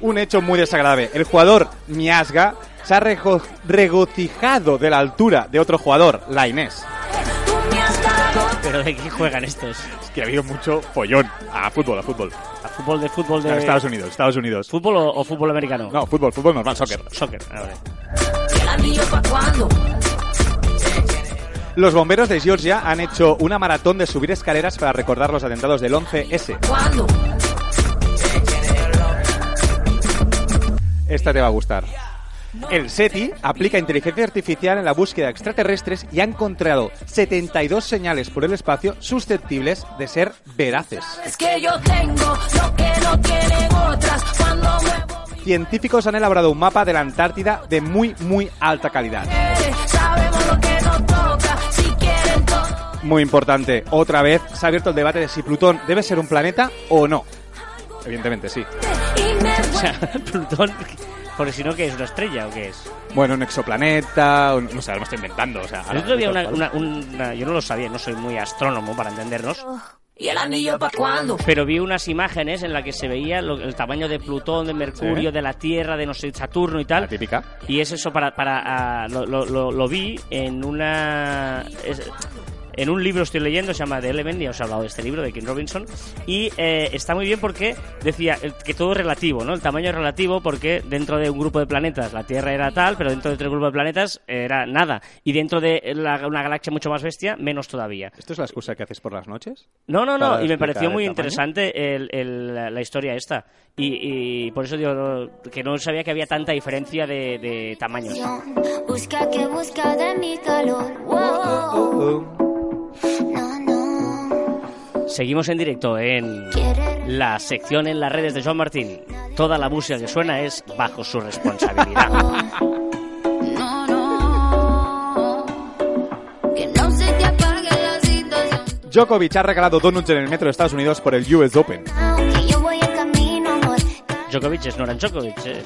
un hecho muy desagradable. El jugador Miasga se ha rego- regocijado de la altura de otro jugador, la Inés. ¿Pero de qué juegan estos? Es que ha habido mucho follón. A fútbol, a fútbol. ¿A fútbol de fútbol de... A Estados Unidos, Estados Unidos. ¿Fútbol o, o fútbol americano? No, fútbol, fútbol normal, soccer. Soccer. Ah. Los bomberos de Georgia han hecho una maratón de subir escaleras para recordar los atentados del 11S. ¿Cuándo? Esta te va a gustar. El SETI aplica inteligencia artificial en la búsqueda de extraterrestres y ha encontrado 72 señales por el espacio susceptibles de ser veraces. Científicos han elaborado un mapa de la Antártida de muy, muy alta calidad. Muy importante, otra vez se ha abierto el debate de si Plutón debe ser un planeta o no. Evidentemente sí. *laughs* O sea, Plutón... Porque si no, ¿qué es? ¿Una estrella o qué es? Bueno, un exoplaneta, un- no sé, me estoy inventando. O sea, El otro día una, una- una- yo no lo sabía, no soy muy astrónomo para entendernos, ¿Y el anillo pa' cuándo? pero vi unas imágenes en las que se veía lo- el tamaño de Plutón, de Mercurio, Sí. de la Tierra, de no sé, Saturno y tal. La típica. Y es eso para... para ah, lo, lo- lo- lo vi en una... es- en un libro estoy leyendo, se llama The Eleven, ya os he hablado de este libro, de King Robinson, y eh, está muy bien porque decía el- que todo es relativo, ¿no? El tamaño es relativo porque dentro de un grupo de planetas la Tierra era tal, pero dentro de otro grupo de planetas era nada. Y dentro de la- una galaxia mucho más bestia, menos todavía. ¿Esto es la excusa que haces por las noches? No, no, no, y me pareció muy interesante el- el- la, historia esta. Y, y por eso digo que no sabía que había tanta diferencia de, de tamaños. Busca que busca de mi calor. Wow. No, no. Seguimos en directo en la sección en las redes de Joan Martín. Toda la música que suena es bajo su responsabilidad. *laughs* Djokovic ha regalado donuts en el metro de Estados Unidos por el US Open. Djokovic es Noran Djokovic. eh.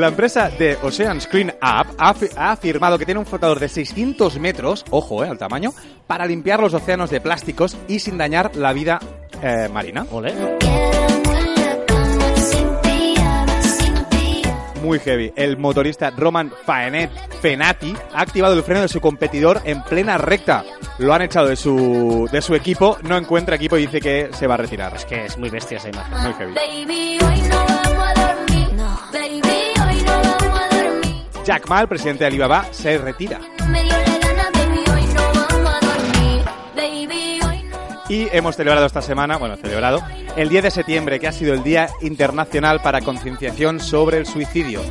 La empresa de Ocean Screen App ha, afi- ha afirmado que tiene un flotador de 600 metros, ojo, eh, al tamaño, para limpiar los océanos de plásticos y sin dañar la vida eh, marina. Muy heavy. El motorista Roman Faenet Fenati ha activado el freno de su competidor en plena recta. Lo han echado de su, de su equipo, no encuentra equipo y dice que se va a retirar. Es que es muy bestia esa imagen. Muy heavy. Jack Ma, el presidente de Alibaba, se retira. Y hemos celebrado esta semana, bueno, celebrado, el 10 de septiembre, que ha sido el Día Internacional para Concienciación sobre el Suicidio.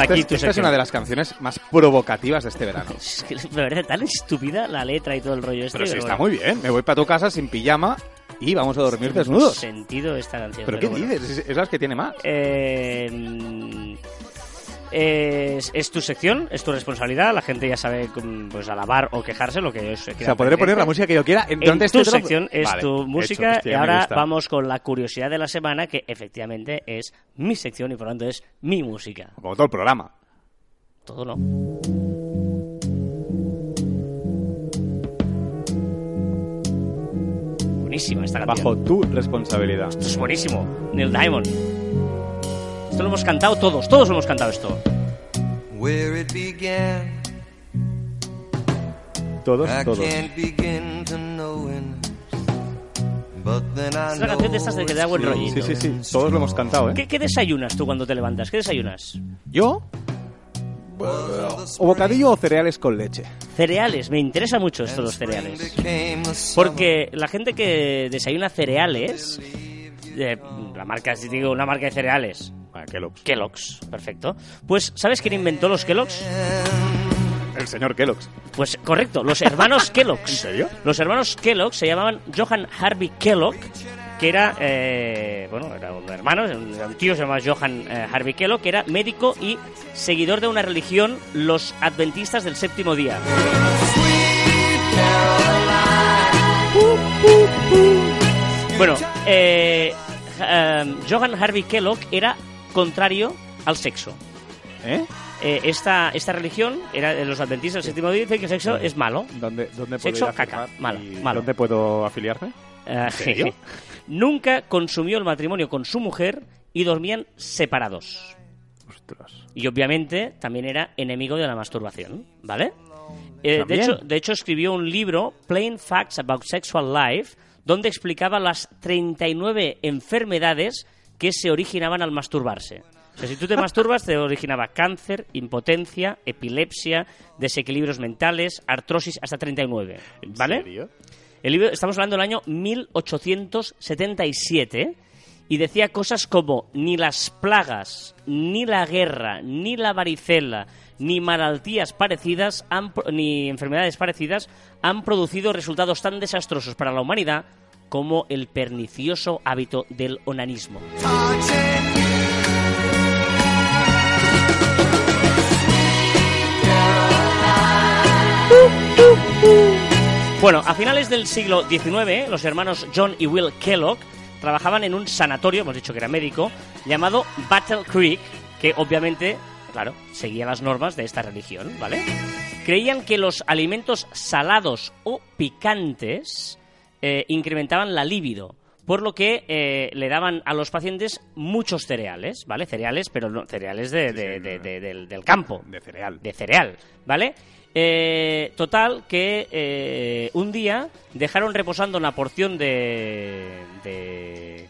Hasta Esta aquí es, tu esta es sección. una de las canciones más provocativas de este verano. *laughs* Es que me parece tan estúpida la letra y todo el rollo este. Pero sí, está bueno, muy bien. Me voy para tu casa sin pijama y vamos a dormir tiene desnudos. sentido esta canción. ¿Pero qué bueno. dices? Es, es las que tiene más. Eh, es, es tu sección, es tu responsabilidad. La gente ya sabe pues alabar o quejarse lo que es. O sea, podré poner la música que yo quiera en, En tu este sección es Vale, tu hecho, música hostia, y ahora vamos con la curiosidad de la semana que efectivamente es mi sección y por lo tanto es mi música. Como todo el programa. Todo no. Buenísima esta canción. Bajo tu responsabilidad. Esto es buenísimo. Neil Diamond. Esto lo hemos cantado todos, todos lo hemos cantado esto. Where it began, Todos, I todos. can't begin to know it. But then I Es una canción de estas de que da buen rollito. Sí, sí, sí. Todos lo hemos cantado, ¿eh? ¿Qué, qué desayunas tú cuando te levantas? ¿Qué desayunas? ¿Yo? O bocadillo o cereales con leche. Cereales, me interesa mucho esto de los cereales. Porque la gente que desayuna cereales, eh, la marca, si digo una marca de cereales, Bueno, Kellogg's. Kellogg's, perfecto. Pues, ¿sabes quién inventó los Kellogg's? El señor Kellogg's. Pues correcto, los hermanos *laughs* Kellogg's. ¿En serio? Los hermanos Kellogg se llamaban Johann Harvey Kellogg, que era, eh, bueno, era un hermano, un tío, se llamaba Johann eh, Harvey Kellogg, que era médico y seguidor de una religión, los adventistas del séptimo día. Bueno, eh, eh, Johann Harvey Kellogg era contrario al sexo. ¿Eh? Eh, esta, esta religión era de los adventistas del séptimo día dice que el sexo es malo. ¿Dónde, dónde puedo Sexo, ir a caca. Malo, y malo. ¿Dónde puedo afiliarme? Eh, serio? *laughs* Nunca consumió el matrimonio con su mujer y dormían separados. Ostras. Y obviamente también era enemigo de la masturbación, ¿vale? Eh, de, También. hecho, de hecho, escribió un libro, Plain Facts About Sexual Life, donde explicaba las 39 enfermedades que se originaban al masturbarse. O sea, si tú te masturbas, te originaba cáncer, impotencia, epilepsia, desequilibrios mentales, artrosis, hasta 39. ¿Vale? ¿En serio? El libro, estamos hablando del año 1877 y decía cosas como ni las plagas, ni la guerra, ni la varicela, ni malaltías parecidas, han ni enfermedades parecidas han producido resultados tan desastrosos para la humanidad como el pernicioso hábito del onanismo. Bueno, a finales del siglo XIX, los hermanos John y Will Kellogg trabajaban en un sanatorio, hemos dicho que era médico, llamado Battle Creek, que obviamente, claro, seguía las normas de esta religión, ¿vale? Creían que los alimentos salados o picantes eh, incrementaban la libido, por lo que eh, le daban a los pacientes muchos cereales, ¿vale? Cereales, pero no, cereales de- de- de- de- del, del campo De cereal. de cereal, ¿vale? Eh, total que eh, un día dejaron reposando una porción de de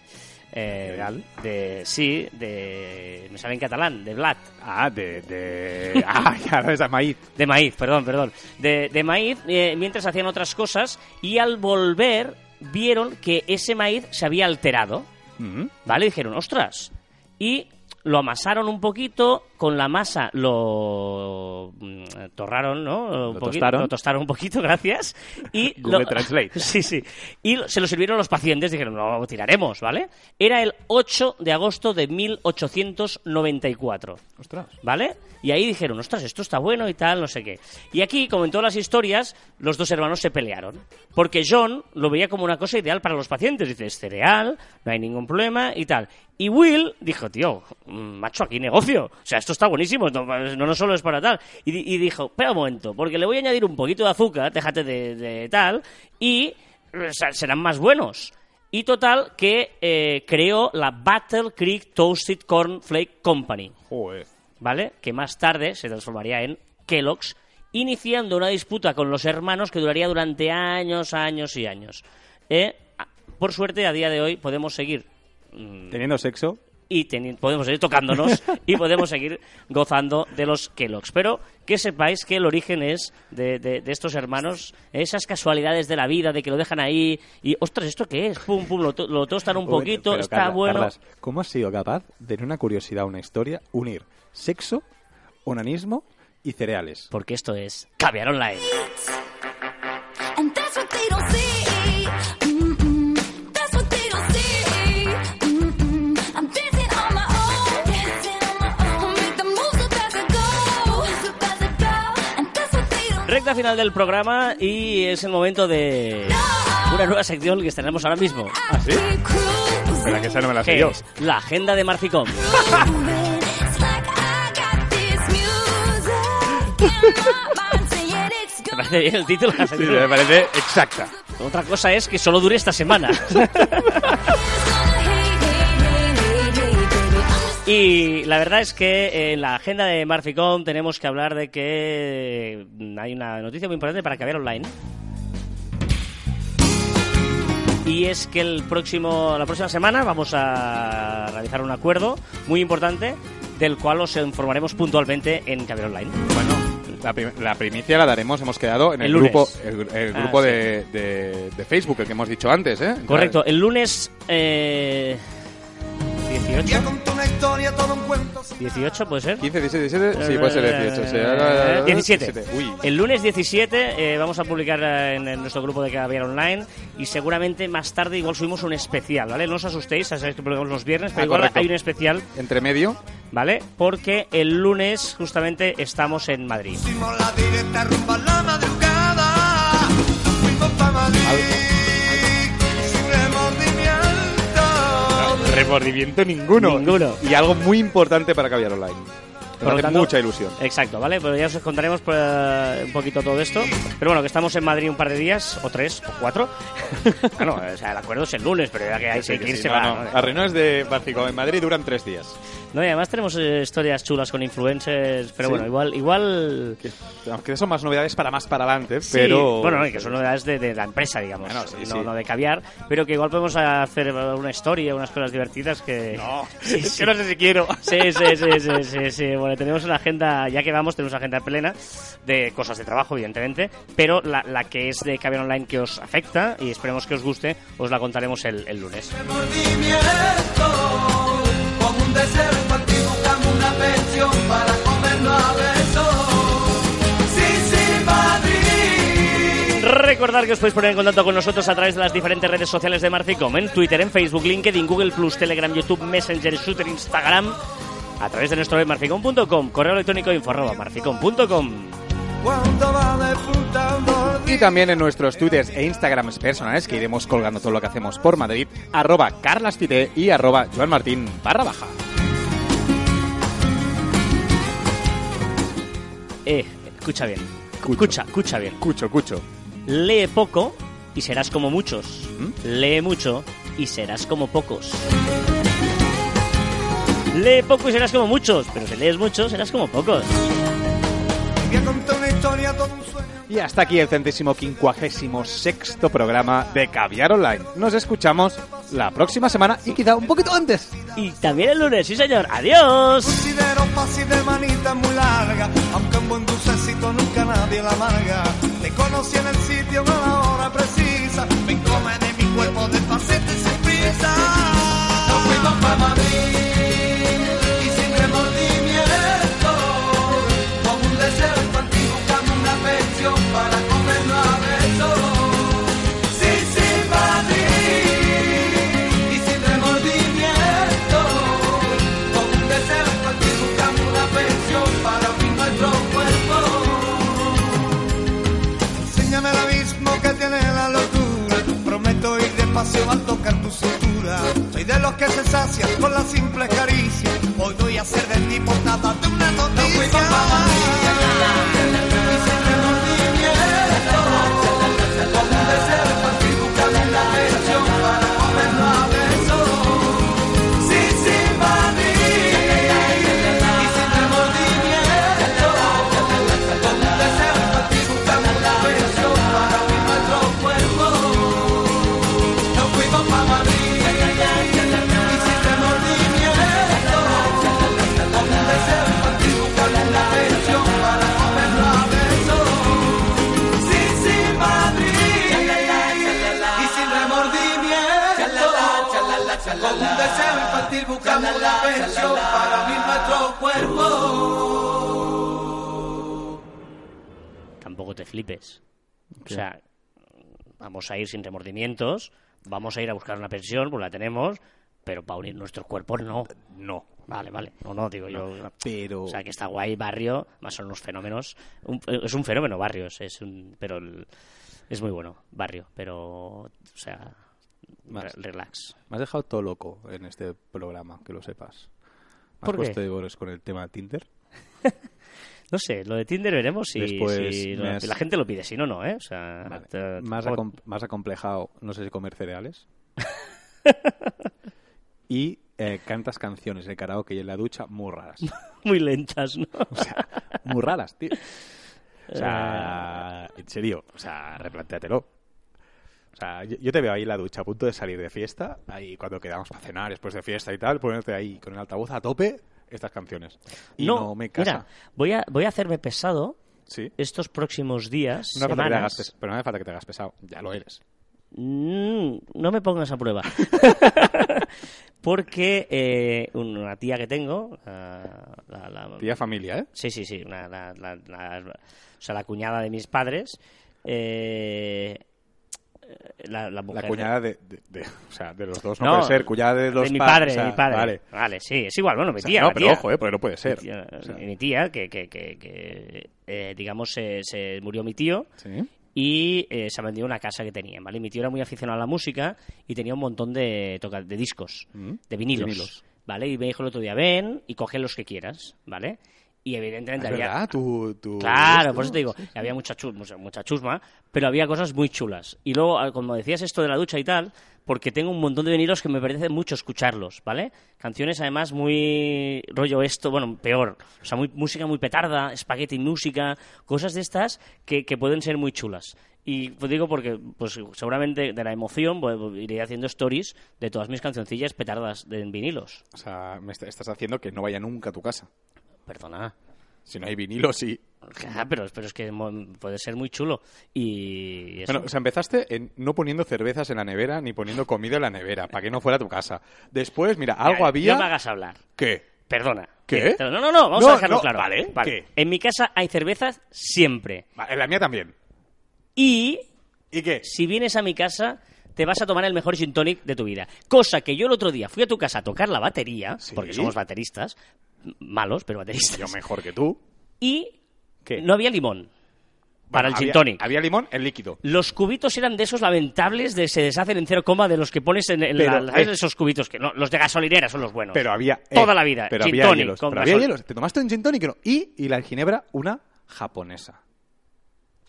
eh, ¿Cereal? de sí de me sale en catalán de blat Ah, de... de... *laughs* ah, ya, no, es de maíz. de maíz perdón perdón de, de maíz eh, mientras hacían otras cosas y al volver vieron que ese maíz se había alterado. ¿Vale? Dijeron, ostras. Y lo amasaron un poquito, con la masa lo mm, torraron, ¿no? Un Lo poquito- tostaron. Lo tostaron un poquito, *laughs* gracias. Y *laughs* Google lo- Translate. *laughs* Sí, sí. Y lo- se lo sirvieron los pacientes, dijeron, no, tiraremos, ¿vale? Era el 8 de agosto de 1894. Ostras. ¿Vale? Y ahí dijeron, ostras, esto está bueno y tal, no sé qué. Y aquí, como en todas las historias, los dos hermanos se pelearon. Porque John lo veía como una cosa ideal para los pacientes. Dice, es cereal, no hay ningún problema y tal. Y Will dijo, tío, mm, macho, aquí negocio. O sea, esto está buenísimo, no, no, no solo es para tal. Y, y dijo, espera un momento, porque le voy a añadir un poquito de azúcar, déjate de, de tal, y serán más buenos. Y total, que eh, creó la Battle Creek Toasted Corn Flake Company. Joder. ¿vale? Que más tarde se transformaría en Kellogg's, iniciando una disputa con los hermanos que duraría durante años, años y años. Eh, por suerte, a día de hoy podemos seguir mm, Teniendo sexo. Y podemos seguir tocándonos y podemos seguir gozando de los Kellogg's. Pero que sepáis que el origen es de, de- de estos hermanos, esas casualidades de la vida, de que lo dejan ahí y, ostras, ¿esto qué es? Pum, pum, lo, to- lo tostan un Bueno, poquito, está Carla, bueno. Carlas, ¿cómo has sido capaz de, en una curiosidad, una historia, unir sexo, onanismo y cereales? Porque esto es Caviar Online. And that's what they don't see. Recta final del programa y es el momento de una nueva sección que estrenamos ahora mismo. ¿Ah, sí? Espera, que esa no me la sé yo. es la agenda de Marficom. It's like I got this music in my mind saying it's ¿Te gonna parece bien el título? Sí, me parece exacta. Otra cosa es que solo dure esta semana. *laughs* Y la verdad es que en la agenda de Marficom tenemos que hablar de que hay una noticia muy importante para Caviar Online. Y es que el próximo, la próxima semana vamos a realizar un acuerdo muy importante del cual os informaremos puntualmente en Caviar Online. Bueno, la, prim- la primicia la daremos, hemos quedado en el, grupo, el, el Ah, grupo sí. de, de- de Facebook, el que hemos dicho antes, ¿eh? Correcto, el lunes eh, 18, contó una historia, todo un cuento. 18 puede ser. 15, 17, 17, sí, puede ser 18. sí. Eh, 17. Uy, El lunes 17 eh, vamos a publicar en, en nuestro grupo de Caviar Online y seguramente más tarde igual subimos un especial, ¿vale? No os asustéis, sabéis que publicamos los viernes, pero Ah, igual correcto. hay un especial, entre medio, ¿vale? Porque el lunes justamente estamos en Madrid. Hicimos remordimiento. ninguno. Ninguno. Y algo muy importante para Caviar Online. Por lo hace tanto- mucha ilusión. Exacto, ¿vale? Pero ya os contaremos pues, un poquito todo esto. Pero bueno, que estamos en Madrid un par de días, o tres, o cuatro. *laughs* bueno, o sea, el acuerdo es el lunes, pero ya que hay Sí, que irse sí, no, no. Las reuniones de Barcico en Madrid duran tres días. No, y además tenemos eh, historias chulas con influencers, pero Sí. bueno, igual... igual Que, aunque son más novedades para más para adelante, Sí, pero... bueno, y que son novedades de, de la empresa, digamos, Bueno, sí, no, sí. no de caviar, pero que igual podemos hacer una historia, unas cosas divertidas que... No, *laughs* *laughs* Sí, es sí. que no sé si quiero. Sí, sí, sí, sí, sí, sí. Bueno, tenemos una agenda, ya que vamos, tenemos una agenda plena de cosas de trabajo, evidentemente, pero la, la que es de Caviar Online que os afecta y esperemos que os guste, os la contaremos el, el lunes. Remordimiento, como un deseo Recordar que os podéis poner en contacto con nosotros a través de las diferentes redes sociales de Marficom, en Twitter, en Facebook, LinkedIn, Google+, Telegram, YouTube, Messenger, Shooter, Instagram, a través de nuestro web marficom.com, correo electrónico info arroba marficom.com. Y también en nuestros twitters e instagrams personales que iremos colgando todo lo que hacemos por Madrid, arroba carlaspite y arroba joanmartin barra baja. Eh, escucha bien, escucha, escucha bien. Cucho, cucho. Lee poco y serás como muchos. ¿Mm? Lee mucho y serás como pocos. Lee poco y serás como muchos, pero si lees mucho serás como pocos. Voy a contar una historia, todo un sueño. Y hasta aquí el centésimo quincuagésimo sexto programa de Caviar Online. Nos escuchamos la próxima semana y quizá un poquito antes. Y también el lunes, sí señor. Adiós. Considero fácil de manita muy larga, aunque un buen dulcecito nunca nadie la amarga. Te conocí en el sitio a la hora que se sacian con la simple caricia. Hoy voy a ser de ti por nada de una noticia. Te flipes. O sea, vamos a ir sin remordimientos, vamos a ir a buscar una pensión, pues la tenemos, pero para unir nuestros cuerpos no. No. Vale, vale. No, no, digo yo. Pero... O sea, que está guay barrio, más son unos fenómenos. Un- es un fenómeno barrios, es un, pero el- es muy bueno barrio, pero o sea, Más. re- relax. Me has dejado todo loco en este programa, que lo sepas. Has ¿Por qué? puesto de boros con el tema Tinder. *laughs* No sé, lo de Tinder veremos si, Después si me lo- has- la gente lo pide, si no, no, ¿eh? O sea, Vale. te- Más, acom- más acomplejado, no sé si comer cereales. *laughs* y eh, cantas canciones de karaoke y en la ducha *laughs* muy raras. muy lentas, ¿no? O sea, muy raras, tío. O sea, en serio, o sea, replantéatelo. O sea, yo, yo te veo ahí en la ducha a punto de salir de fiesta, ahí cuando quedamos para cenar después de fiesta y tal, ponerte ahí con el altavoz a tope estas canciones. Y no, me casa. Mira, voy a, voy a hacerme pesado Sí. estos próximos días, No hagas semanas. pes- pero no hace falta que te hagas pesado, ya lo eres. Mm, no me pongas a prueba. *laughs* Porque eh, una tía que tengo, la, la- Tía familia, ¿eh? Sí, sí, sí. una- la- o sea, la cuñada de mis padres. eh, la, la mujer La cuñada de, de- de- o sea, de los dos no, No, puede ser, cuñada de los mi pa- padre, o sea, de mi padre. Vale. sí, es igual. Bueno, mi O sea, tía. no, pero tía. ojo, ¿eh? Porque no puede ser. Mi tía, O sea, mi tía, que, que, que, que, eh, digamos, se, se murió mi tío sí. y eh, se vendió una casa que tenían, ¿vale? Y mi tío era muy aficionado a la música y tenía un montón de, toca- de discos, de vinilos, vinilos. ¿vale? Y me dijo el otro día, ven y coge los que quieras, ¿vale? Y evidentemente Es había... verdad, Claro, por eso te digo, había mucha, chu- mucha, mucha chusma, pero había cosas muy chulas. Y luego, ah, como decías esto de la ducha y tal, porque tengo un montón de vinilos que me parece mucho escucharlos, ¿vale? Canciones además muy rollo esto, bueno, peor, o sea, muy, música muy petarda, espagueti música, cosas de estas que, que pueden ser muy chulas. Y pues digo porque, pues seguramente de la emoción pues, iré haciendo stories de todas mis cancioncillas petardas de en vinilos. O sea, me est- estás haciendo que no vaya nunca a tu casa. Perdona. Si no hay vinilo, sí. Ah, pero, pero es que puede ser muy chulo. Y eso. Bueno, o sea, empezaste en no poniendo cervezas en la nevera ni poniendo comida en la nevera, para que no fuera a tu casa. Después, mira, algo Ya, había... No me hagas hablar. ¿Qué? Perdona. ¿Qué? No, no, no, vamos No, a dejarlo no, claro. vale, ¿qué? En mi casa hay cervezas siempre. En la mía también. Y ¿Y qué? si vienes a mi casa, te vas a tomar el mejor gin tonic de tu vida. Cosa que yo el otro día fui a tu casa a tocar la batería, Sí. porque somos bateristas, malos, pero bateristas. Yo mejor que tú. Y ¿Qué? no había limón para el gin tonic. Había limón en líquido. Los cubitos eran de esos lamentables de se deshacen en cero coma de los que pones en, en Pero, la- eh, esos cubitos que no, los de gasolinera son los buenos. Pero había... eh, Toda la vida, Pero gin había tonic hielos. con Pero había gasol- hielos. Te tomaste un gin tonic ¿no? y, y la ginebra una japonesa.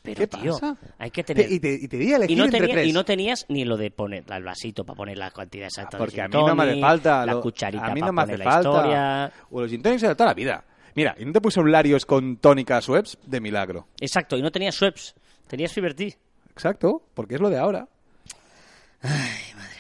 Pero, ¿Qué tío, pasa? hay que tener... Te- y, te, y te di a elegir y no, entre tenía- tres. y no tenías ni lo de poner el vasito para poner la cantidad exacta de Porque a gin mí no me hace falta. la lo- cucharita a mí para no me poner hace la falta. historia. O los gin tonics de toda la vida. Mira, y no te puse un Larios con tónica Schweppes de milagro. Exacto, y no tenías Schweppes, tenías Fiberty. Exacto, porque es lo de ahora. Ay, madre